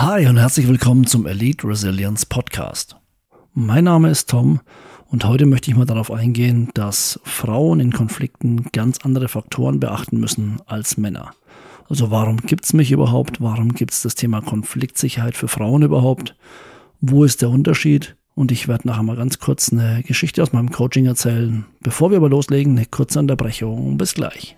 Hi und herzlich willkommen zum Elite Resilience Podcast. Mein Name ist Tom und heute möchte ich mal darauf eingehen, dass Frauen in Konflikten ganz andere Faktoren beachten müssen als Männer. Also warum gibt's mich überhaupt? Warum gibt's das Thema Konfliktsicherheit für Frauen überhaupt? Wo ist der Unterschied? Und ich werde nachher mal ganz kurz eine Geschichte aus meinem Coaching erzählen. Bevor wir aber loslegen, eine kurze Unterbrechung. Bis gleich.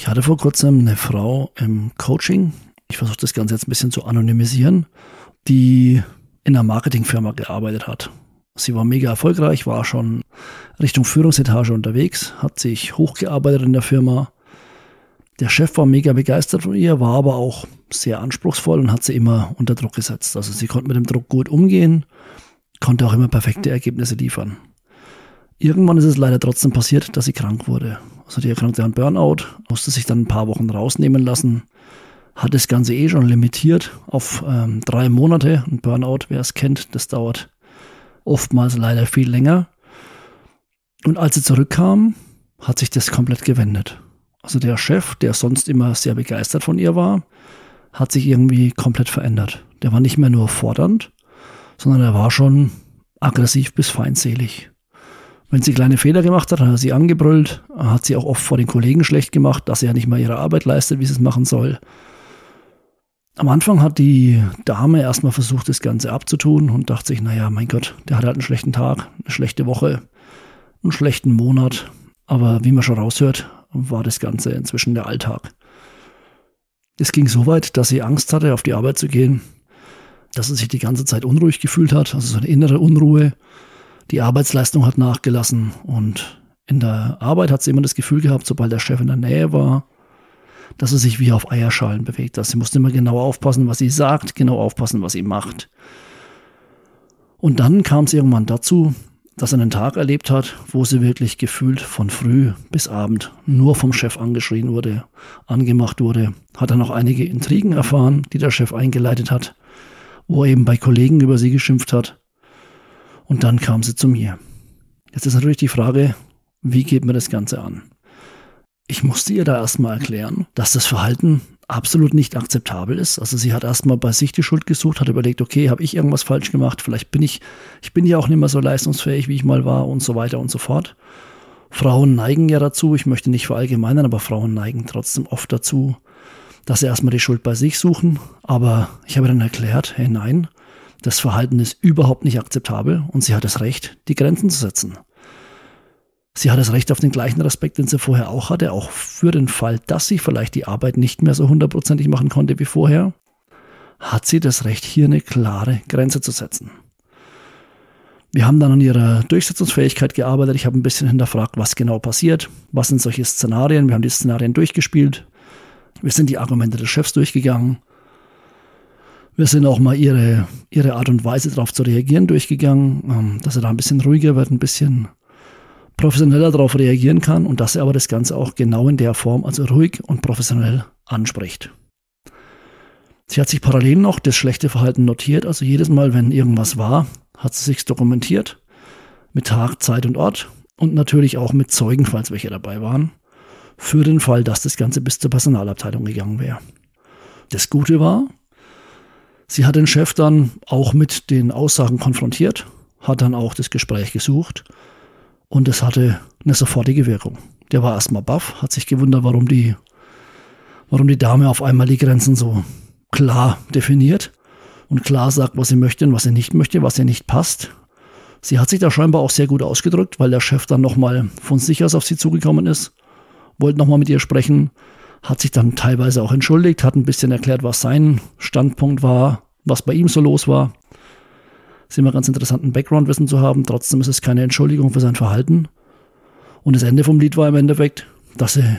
Ich hatte vor kurzem eine Frau im Coaching. Ich versuche das Ganze jetzt ein bisschen zu anonymisieren, die in einer Marketingfirma gearbeitet hat. Sie war mega erfolgreich, war schon Richtung Führungsetage unterwegs, hat sich hochgearbeitet in der Firma. Der Chef war mega begeistert von ihr, war aber auch sehr anspruchsvoll und hat sie immer unter Druck gesetzt. Also sie konnte mit dem Druck gut umgehen, konnte auch immer perfekte Ergebnisse liefern. Irgendwann ist es leider trotzdem passiert, dass sie krank wurde. Also die erkrankte an Burnout, musste sich dann ein paar Wochen rausnehmen lassen, hat das Ganze eh schon limitiert auf ähm, drei Monate. Ein Burnout, wer es kennt, das dauert oftmals leider viel länger. Und als sie zurückkam, hat sich das komplett gewendet. Also der Chef, der sonst immer sehr begeistert von ihr war, hat sich irgendwie komplett verändert. Der war nicht mehr nur fordernd, sondern er war schon aggressiv bis feindselig. Wenn sie kleine Fehler gemacht hat, hat er sie angebrüllt, hat sie auch oft vor den Kollegen schlecht gemacht, dass sie ja nicht mal ihre Arbeit leistet, wie sie es machen soll. Am Anfang hat die Dame erstmal versucht, das Ganze abzutun und dachte sich, naja, mein Gott, der hat halt einen schlechten Tag, eine schlechte Woche, einen schlechten Monat. Aber wie man schon raushört, war das Ganze inzwischen der Alltag. Es ging so weit, dass sie Angst hatte, auf die Arbeit zu gehen, dass sie sich die ganze Zeit unruhig gefühlt hat, also so eine innere Unruhe, die Arbeitsleistung hat nachgelassen und in der Arbeit hat sie immer das Gefühl gehabt, sobald der Chef in der Nähe war, dass sie sich wie auf Eierschalen bewegt. Also sie musste immer genau aufpassen, was sie sagt, genau aufpassen, was sie macht. Und dann kam es irgendwann dazu, dass er einen Tag erlebt hat, wo sie wirklich gefühlt von früh bis Abend nur vom Chef angeschrien wurde, angemacht wurde. Hat er noch einige Intrigen erfahren, die der Chef eingeleitet hat, wo er eben bei Kollegen über sie geschimpft hat. Und dann kam sie zu mir. Jetzt ist natürlich die Frage, wie geht man das Ganze an? Ich musste ihr da erstmal erklären, dass das Verhalten absolut nicht akzeptabel ist. Also sie hat erstmal bei sich die Schuld gesucht, hat überlegt, okay, habe ich irgendwas falsch gemacht? Vielleicht bin ich, ich bin ja auch nicht mehr so leistungsfähig, wie ich mal war und so weiter und so fort. Frauen neigen ja dazu, ich möchte nicht verallgemeinern, aber Frauen neigen trotzdem oft dazu, dass sie erstmal die Schuld bei sich suchen. Aber ich habe dann erklärt, hey nein, das Verhalten ist überhaupt nicht akzeptabel und sie hat das Recht, die Grenzen zu setzen. Sie hat das Recht auf den gleichen Respekt, den sie vorher auch hatte, auch für den Fall, dass sie vielleicht die Arbeit nicht mehr so hundertprozentig machen konnte wie vorher, hat sie das Recht, hier eine klare Grenze zu setzen. Wir haben dann an ihrer Durchsetzungsfähigkeit gearbeitet. Ich habe ein bisschen hinterfragt, was genau passiert. Was sind solche Szenarien? Wir haben die Szenarien durchgespielt. Wir sind die Argumente des Chefs durchgegangen. Wir sind auch mal ihre, ihre Art und Weise darauf zu reagieren durchgegangen, ähm, dass er da ein bisschen ruhiger wird, ein bisschen professioneller darauf reagieren kann und dass er aber das Ganze auch genau in der Form, also ruhig und professionell anspricht. Sie hat sich parallel noch das schlechte Verhalten notiert, also jedes Mal, wenn irgendwas war, hat sie sich dokumentiert, mit Tag, Zeit und Ort und natürlich auch mit Zeugen, falls welche dabei waren, für den Fall, dass das Ganze bis zur Personalabteilung gegangen wäre. Das Gute war, Sie hat den Chef dann auch mit den Aussagen konfrontiert, hat dann auch das Gespräch gesucht und es hatte eine sofortige Wirkung. Der war erstmal baff, hat sich gewundert, warum die, warum die Dame auf einmal die Grenzen so klar definiert und klar sagt, was sie möchte und was sie nicht möchte, was ihr nicht passt. Sie hat sich da scheinbar auch sehr gut ausgedrückt, weil der Chef dann nochmal von sich aus auf sie zugekommen ist, wollte nochmal mit ihr sprechen, hat sich dann teilweise auch entschuldigt, hat ein bisschen erklärt, was sein Standpunkt war, was bei ihm so los war. Ist immer ganz interessant, ein Background-Wissen zu haben. Trotzdem ist es keine Entschuldigung für sein Verhalten. Und das Ende vom Lied war im Endeffekt, dass sie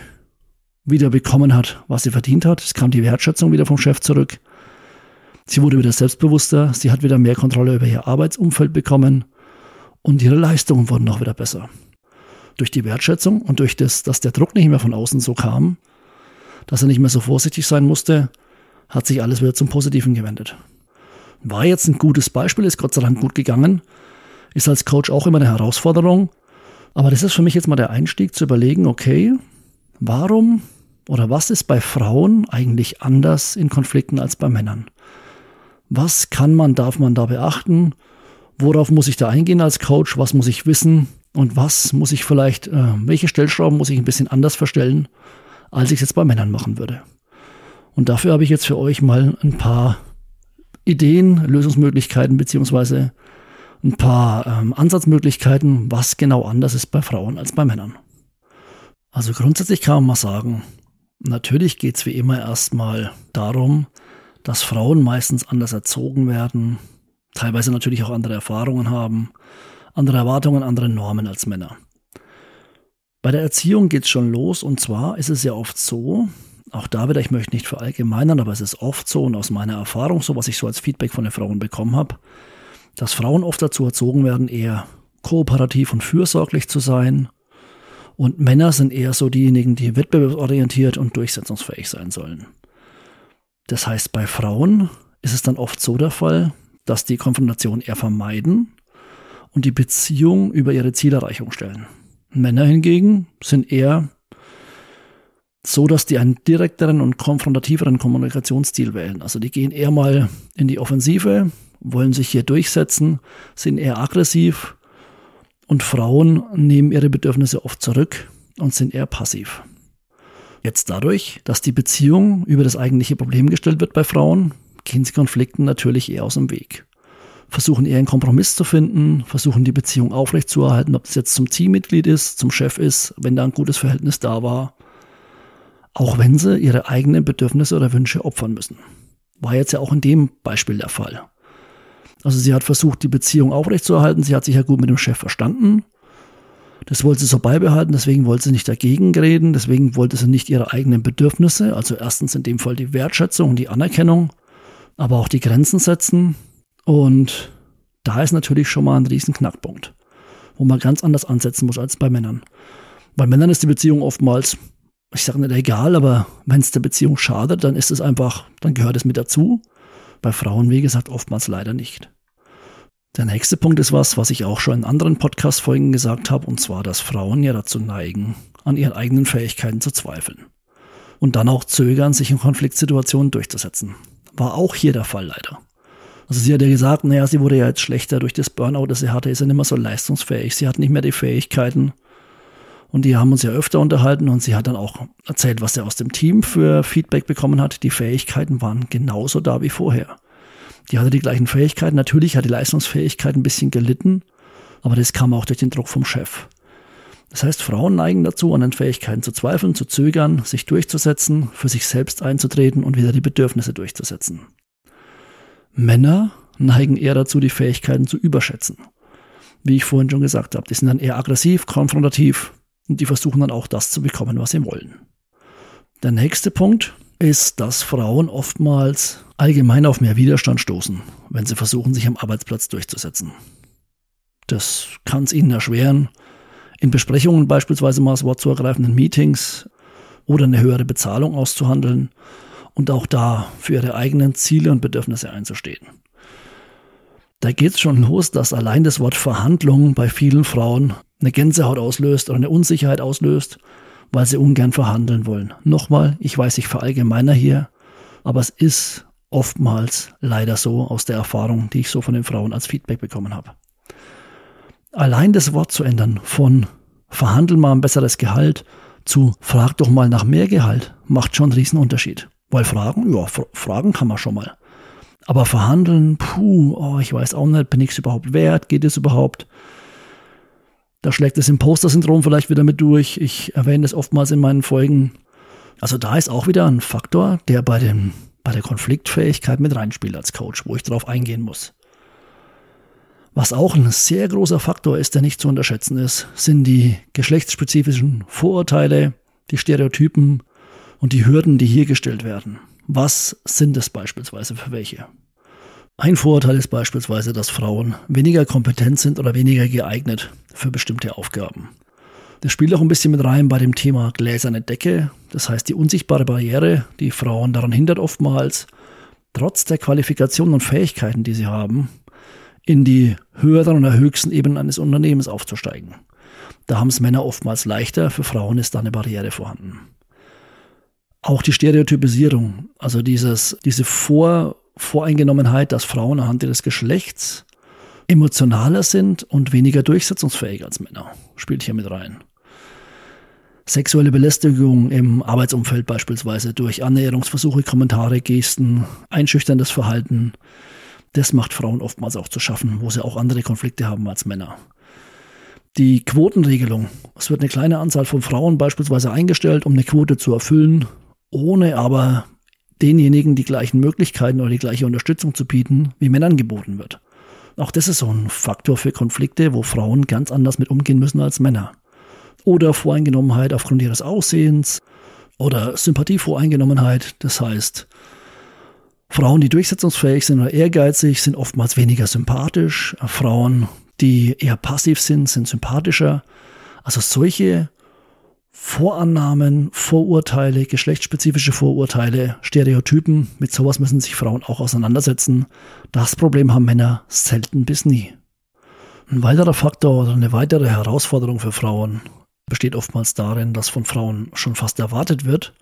wieder bekommen hat, was sie verdient hat. Es kam die Wertschätzung wieder vom Chef zurück. Sie wurde wieder selbstbewusster, sie hat wieder mehr Kontrolle über ihr Arbeitsumfeld bekommen und ihre Leistungen wurden auch wieder besser. Durch die Wertschätzung und durch das, dass der Druck nicht mehr von außen so kam, dass er nicht mehr so vorsichtig sein musste, hat sich alles wieder zum Positiven gewendet. War jetzt ein gutes Beispiel, ist Gott sei Dank gut gegangen, ist als Coach auch immer eine Herausforderung, aber das ist für mich jetzt mal der Einstieg zu überlegen, okay, warum oder was ist bei Frauen eigentlich anders in Konflikten als bei Männern? Was kann man, darf man da beachten? Worauf muss ich da eingehen als Coach? Was muss ich wissen? Und was muss ich vielleicht, äh, welche Stellschrauben muss ich ein bisschen anders verstellen, als ich es jetzt bei Männern machen würde? Und dafür habe ich jetzt für euch mal ein paar Ideen, Lösungsmöglichkeiten beziehungsweise ein paar ähm, Ansatzmöglichkeiten, was genau anders ist bei Frauen als bei Männern. Also grundsätzlich kann man mal sagen, Natürlich geht es wie immer erstmal darum, dass Frauen meistens anders erzogen werden, teilweise natürlich auch andere Erfahrungen haben, andere Erwartungen, andere Normen als Männer. Bei der Erziehung geht es schon los und zwar ist es ja oft so, auch da wieder, ich möchte nicht verallgemeinern, aber es ist oft so und aus meiner Erfahrung so, was ich so als Feedback von den Frauen bekommen habe, dass Frauen oft dazu erzogen werden, eher kooperativ und fürsorglich zu sein, und Männer sind eher so diejenigen, die wettbewerbsorientiert und durchsetzungsfähig sein sollen. Das heißt, bei Frauen ist es dann oft so der Fall, dass die Konfrontation eher vermeiden und die Beziehung über ihre Zielerreichung stellen. Männer hingegen sind eher so, dass die einen direkteren und konfrontativeren Kommunikationsstil wählen. Also die gehen eher mal in die Offensive, wollen sich hier durchsetzen, sind eher aggressiv und Frauen nehmen ihre Bedürfnisse oft zurück und sind eher passiv. Jetzt dadurch, dass die Beziehung über das eigentliche Problem gestellt wird bei Frauen, gehen sie Konflikten natürlich eher aus dem Weg. Versuchen eher einen Kompromiss zu finden, versuchen die Beziehung aufrechtzuerhalten, ob das jetzt zum Teammitglied ist, zum Chef ist, wenn da ein gutes Verhältnis da war. Auch wenn sie ihre eigenen Bedürfnisse oder Wünsche opfern müssen. War jetzt ja auch in dem Beispiel der Fall. Also sie hat versucht, die Beziehung aufrechtzuerhalten. Sie hat sich ja gut mit dem Chef verstanden. Das wollte sie so beibehalten, deswegen wollte sie nicht dagegen reden, deswegen wollte sie nicht ihre eigenen Bedürfnisse, also erstens in dem Fall die Wertschätzung und die Anerkennung, aber auch die Grenzen setzen. Und da ist natürlich schon mal ein riesen Knackpunkt, wo man ganz anders ansetzen muss als bei Männern. Bei Männern ist die Beziehung oftmals, ich sage nicht egal, aber wenn es der Beziehung schadet, dann ist es einfach, dann gehört es mit dazu. Bei Frauen, wie gesagt, oftmals leider nicht. Der nächste Punkt ist was, was ich auch schon in anderen Podcast-Folgen gesagt habe, und zwar, dass Frauen ja dazu neigen, an ihren eigenen Fähigkeiten zu zweifeln. Und dann auch zögern, sich in Konfliktsituationen durchzusetzen. War auch hier der Fall leider. Also sie hat ja gesagt, naja, sie wurde ja jetzt schlechter durch das Burnout, das sie hatte, ist ja nicht mehr so leistungsfähig. Sie hat nicht mehr die Fähigkeiten. Und die haben uns ja öfter unterhalten und sie hat dann auch erzählt, was sie aus dem Team für Feedback bekommen hat. Die Fähigkeiten waren genauso da wie vorher. Die hatte die gleichen Fähigkeiten. Natürlich hat die Leistungsfähigkeit ein bisschen gelitten, aber das kam auch durch den Druck vom Chef. Das heißt, Frauen neigen dazu, an den Fähigkeiten zu zweifeln, zu zögern, sich durchzusetzen, für sich selbst einzutreten und wieder die Bedürfnisse durchzusetzen. Männer neigen eher dazu, die Fähigkeiten zu überschätzen. Wie ich vorhin schon gesagt habe, die sind dann eher aggressiv, konfrontativ und die versuchen dann auch das zu bekommen, was sie wollen. Der nächste Punkt ist, dass Frauen oftmals allgemein auf mehr Widerstand stoßen, wenn sie versuchen, sich am Arbeitsplatz durchzusetzen. Das kann es ihnen erschweren, in Besprechungen beispielsweise mal das Wort zu ergreifen, in Meetings oder eine höhere Bezahlung auszuhandeln und auch da für ihre eigenen Ziele und Bedürfnisse einzustehen. Da geht es schon los, dass allein das Wort Verhandlung bei vielen Frauen eine Gänsehaut auslöst oder eine Unsicherheit auslöst, weil sie ungern verhandeln wollen. Nochmal, ich weiß, ich verallgemeiner hier, aber es ist oftmals leider so aus der Erfahrung, die ich so von den Frauen als Feedback bekommen habe. Allein das Wort zu ändern von verhandel mal ein besseres Gehalt zu frag doch mal nach mehr Gehalt macht schon einen riesen Unterschied. Weil fragen, ja, fragen kann man schon mal. Aber verhandeln, puh, oh, ich weiß auch nicht, bin ich es überhaupt wert? Geht es überhaupt? Da schlägt das Imposter-Syndrom vielleicht wieder mit durch. Ich erwähne das oftmals in meinen Folgen. Also da ist auch wieder ein Faktor, der bei, dem, bei der Konfliktfähigkeit mit reinspielt als Coach, wo ich darauf eingehen muss. Was auch ein sehr großer Faktor ist, der nicht zu unterschätzen ist, sind die geschlechtsspezifischen Vorurteile, die Stereotypen und die Hürden, die hier gestellt werden. Was sind es beispielsweise für welche? Ein Vorurteil ist beispielsweise, dass Frauen weniger kompetent sind oder weniger geeignet für bestimmte Aufgaben. Das spielt auch ein bisschen mit rein bei dem Thema gläserne Decke. Das heißt, die unsichtbare Barriere, die Frauen daran hindert oftmals, trotz der Qualifikationen und Fähigkeiten, die sie haben, in die höheren oder höchsten Ebenen eines Unternehmens aufzusteigen. Da haben es Männer oftmals leichter, für Frauen ist da eine Barriere vorhanden. Auch die Stereotypisierung, also dieses, diese Vor, Voreingenommenheit, dass Frauen anhand ihres Geschlechts emotionaler sind und weniger durchsetzungsfähig als Männer, spielt hier mit rein. Sexuelle Belästigung im Arbeitsumfeld beispielsweise durch Annäherungsversuche, Kommentare, Gesten, einschüchterndes Verhalten, das macht Frauen oftmals auch zu schaffen, wo sie auch andere Konflikte haben als Männer. Die Quotenregelung. Es wird eine kleine Anzahl von Frauen beispielsweise eingestellt, um eine Quote zu erfüllen, ohne aber denjenigen die gleichen Möglichkeiten oder die gleiche Unterstützung zu bieten, wie Männern geboten wird. Auch das ist so ein Faktor für Konflikte, wo Frauen ganz anders mit umgehen müssen als Männer oder Voreingenommenheit aufgrund ihres Aussehens oder Sympathievoreingenommenheit. Das heißt, Frauen, die durchsetzungsfähig sind oder ehrgeizig, sind oftmals weniger sympathisch. Frauen, die eher passiv sind, sind sympathischer. Also solche Vorannahmen, Vorurteile, geschlechtsspezifische Vorurteile, Stereotypen, mit sowas müssen sich Frauen auch auseinandersetzen. Das Problem haben Männer selten bis nie. Ein weiterer Faktor oder eine weitere Herausforderung für Frauen besteht oftmals darin, dass von Frauen schon fast erwartet wird,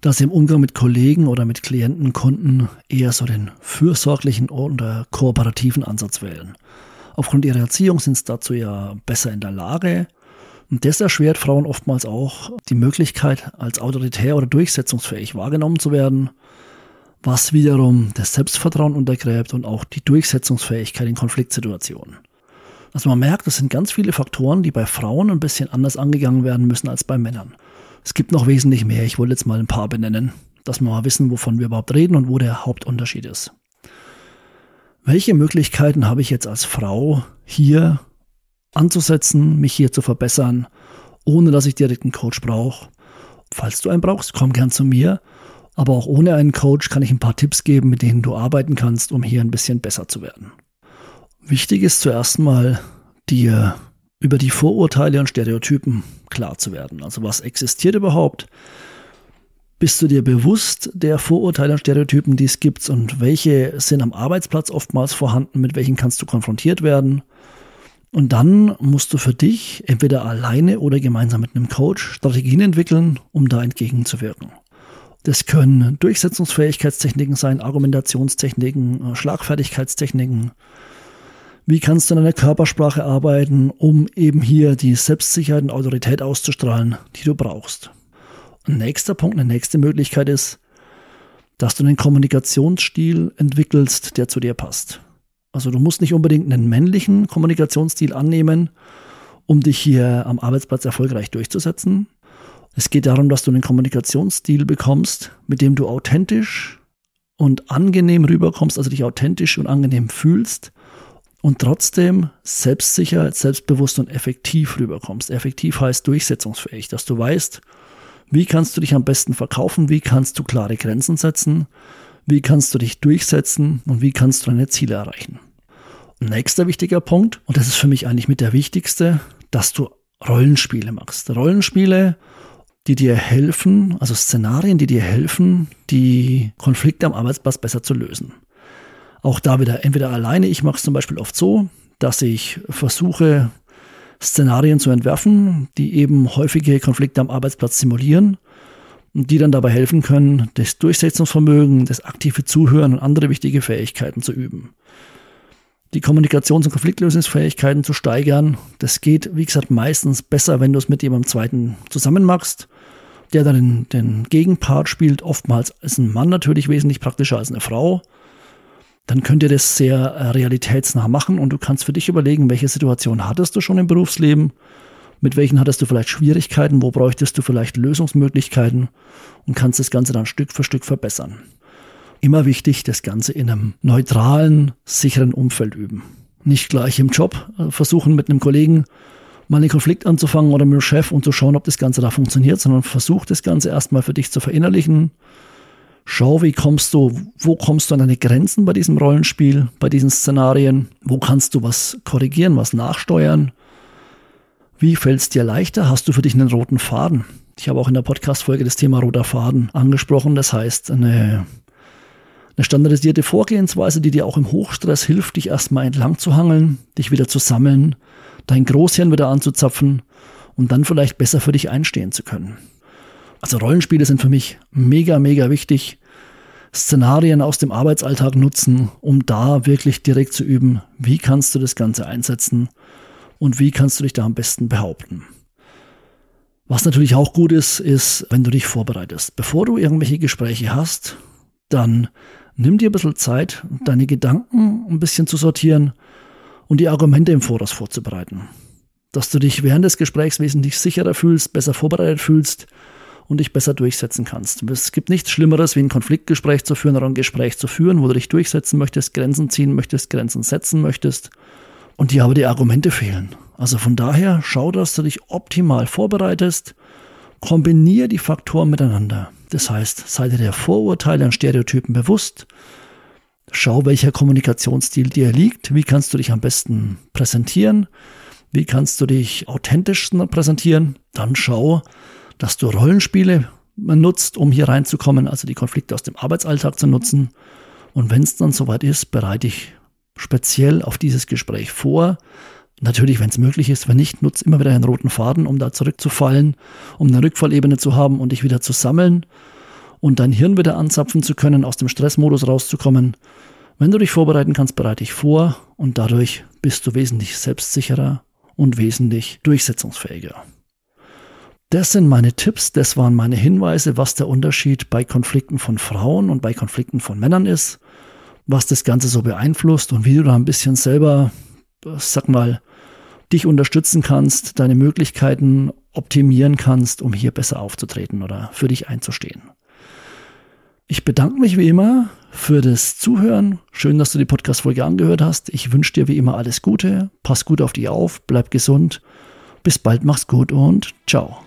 dass sie im Umgang mit Kollegen oder mit Klienten, Kunden eher so den fürsorglichen oder kooperativen Ansatz wählen. Aufgrund ihrer Erziehung sind sie dazu ja besser in der Lage. Und das erschwert Frauen oftmals auch die Möglichkeit, als autoritär oder durchsetzungsfähig wahrgenommen zu werden, was wiederum das Selbstvertrauen untergräbt und auch die Durchsetzungsfähigkeit in Konfliktsituationen. Also man merkt, das sind ganz viele Faktoren, die bei Frauen ein bisschen anders angegangen werden müssen als bei Männern. Es gibt noch wesentlich mehr. Ich wollte jetzt mal ein paar benennen, dass wir mal wissen, wovon wir überhaupt reden und wo der Hauptunterschied ist. Welche Möglichkeiten habe ich jetzt als Frau hier anzusetzen, mich hier zu verbessern, ohne dass ich direkt einen Coach brauche? Falls du einen brauchst, komm gern zu mir. Aber auch ohne einen Coach kann ich ein paar Tipps geben, mit denen du arbeiten kannst, um hier ein bisschen besser zu werden. Wichtig ist zuerst mal, dir über die Vorurteile und Stereotypen klar zu werden. Also was existiert überhaupt? Bist du dir bewusst der Vorurteile und Stereotypen, die es gibt und welche sind am Arbeitsplatz oftmals vorhanden, mit welchen kannst du konfrontiert werden? Und dann musst du für dich entweder alleine oder gemeinsam mit einem Coach Strategien entwickeln, um da entgegenzuwirken. Das können Durchsetzungsfähigkeitstechniken sein, Argumentationstechniken, Schlagfertigkeitstechniken, wie kannst du in deiner Körpersprache arbeiten, um eben hier die Selbstsicherheit und Autorität auszustrahlen, die du brauchst? Ein nächster Punkt, eine nächste Möglichkeit ist, dass du einen Kommunikationsstil entwickelst, der zu dir passt. Also du musst nicht unbedingt einen männlichen Kommunikationsstil annehmen, um dich hier am Arbeitsplatz erfolgreich durchzusetzen. Es geht darum, dass du einen Kommunikationsstil bekommst, mit dem du authentisch und angenehm rüberkommst, also dich authentisch und angenehm fühlst und trotzdem selbstsicher, selbstbewusst und effektiv rüberkommst. Effektiv heißt durchsetzungsfähig, dass du weißt, wie kannst du dich am besten verkaufen, wie kannst du klare Grenzen setzen, wie kannst du dich durchsetzen und wie kannst du deine Ziele erreichen. Nächster wichtiger Punkt, und das ist für mich eigentlich mit der wichtigste, dass du Rollenspiele machst. Rollenspiele, die dir helfen, also Szenarien, die dir helfen, die Konflikte am Arbeitsplatz besser zu lösen. Auch da wieder entweder alleine, ich mache es zum Beispiel oft so, dass ich versuche, Szenarien zu entwerfen, die eben häufige Konflikte am Arbeitsplatz simulieren und die dann dabei helfen können, das Durchsetzungsvermögen, das aktive Zuhören und andere wichtige Fähigkeiten zu üben. Die Kommunikations- und Konfliktlösungsfähigkeiten zu steigern, das geht, wie gesagt, meistens besser, wenn du es mit jemandem zweiten zusammen machst, der dann den, den Gegenpart spielt. Oftmals ist ein Mann natürlich wesentlich praktischer als eine Frau dann könnt ihr das sehr äh, realitätsnah machen und du kannst für dich überlegen, welche Situation hattest du schon im Berufsleben, mit welchen hattest du vielleicht Schwierigkeiten, wo bräuchtest du vielleicht Lösungsmöglichkeiten und kannst das Ganze dann Stück für Stück verbessern. Immer wichtig, das Ganze in einem neutralen, sicheren Umfeld üben. Nicht gleich im Job äh, versuchen mit einem Kollegen mal einen Konflikt anzufangen oder mit dem Chef und zu schauen, ob das Ganze da funktioniert, sondern versuch das Ganze erstmal für dich zu verinnerlichen. Schau, wie kommst du, wo kommst du an deine Grenzen bei diesem Rollenspiel, bei diesen Szenarien? Wo kannst du was korrigieren, was nachsteuern? Wie fällt es dir leichter? Hast du für dich einen roten Faden? Ich habe auch in der Podcast-Folge das Thema roter Faden angesprochen. Das heißt, eine, eine standardisierte Vorgehensweise, die dir auch im Hochstress hilft, dich erstmal entlang zu hangeln, dich wieder zu sammeln, dein Großhirn wieder anzuzapfen und dann vielleicht besser für dich einstehen zu können. Also Rollenspiele sind für mich mega, mega wichtig. Szenarien aus dem Arbeitsalltag nutzen, um da wirklich direkt zu üben, wie kannst du das Ganze einsetzen und wie kannst du dich da am besten behaupten. Was natürlich auch gut ist, ist, wenn du dich vorbereitest. Bevor du irgendwelche Gespräche hast, dann nimm dir ein bisschen Zeit, deine Gedanken ein bisschen zu sortieren und die Argumente im Voraus vorzubereiten. Dass du dich während des Gesprächs wesentlich sicherer fühlst, besser vorbereitet fühlst und dich besser durchsetzen kannst. Es gibt nichts Schlimmeres, wie ein Konfliktgespräch zu führen oder ein Gespräch zu führen, wo du dich durchsetzen möchtest, Grenzen ziehen möchtest, Grenzen setzen möchtest und dir aber die Argumente fehlen. Also von daher schau, dass du dich optimal vorbereitest, kombiniere die Faktoren miteinander. Das heißt, sei dir der Vorurteile und Stereotypen bewusst, Schau, welcher Kommunikationsstil dir liegt. Wie kannst du dich am besten präsentieren? Wie kannst du dich authentisch präsentieren? Dann schau, dass du Rollenspiele nutzt, um hier reinzukommen, also die Konflikte aus dem Arbeitsalltag zu nutzen. Und wenn es dann soweit ist, bereite ich speziell auf dieses Gespräch vor. Natürlich, wenn es möglich ist, wenn nicht, nutze immer wieder einen roten Faden, um da zurückzufallen, um eine Rückfallebene zu haben und dich wieder zu sammeln und dein Hirn wieder anzapfen zu können, aus dem Stressmodus rauszukommen. Wenn du dich vorbereiten kannst, bereite dich vor und dadurch bist du wesentlich selbstsicherer und wesentlich durchsetzungsfähiger. Das sind meine Tipps, das waren meine Hinweise, was der Unterschied bei Konflikten von Frauen und bei Konflikten von Männern ist, was das Ganze so beeinflusst und wie du da ein bisschen selber, sag mal, dich unterstützen kannst, deine Möglichkeiten optimieren kannst, um hier besser aufzutreten oder für dich einzustehen. Ich bedanke mich wie immer für das Zuhören. Schön, dass du die Podcast-Folge angehört hast. Ich wünsche dir wie immer alles Gute. Pass gut auf dich auf, bleib gesund. Bis bald, mach's gut und ciao.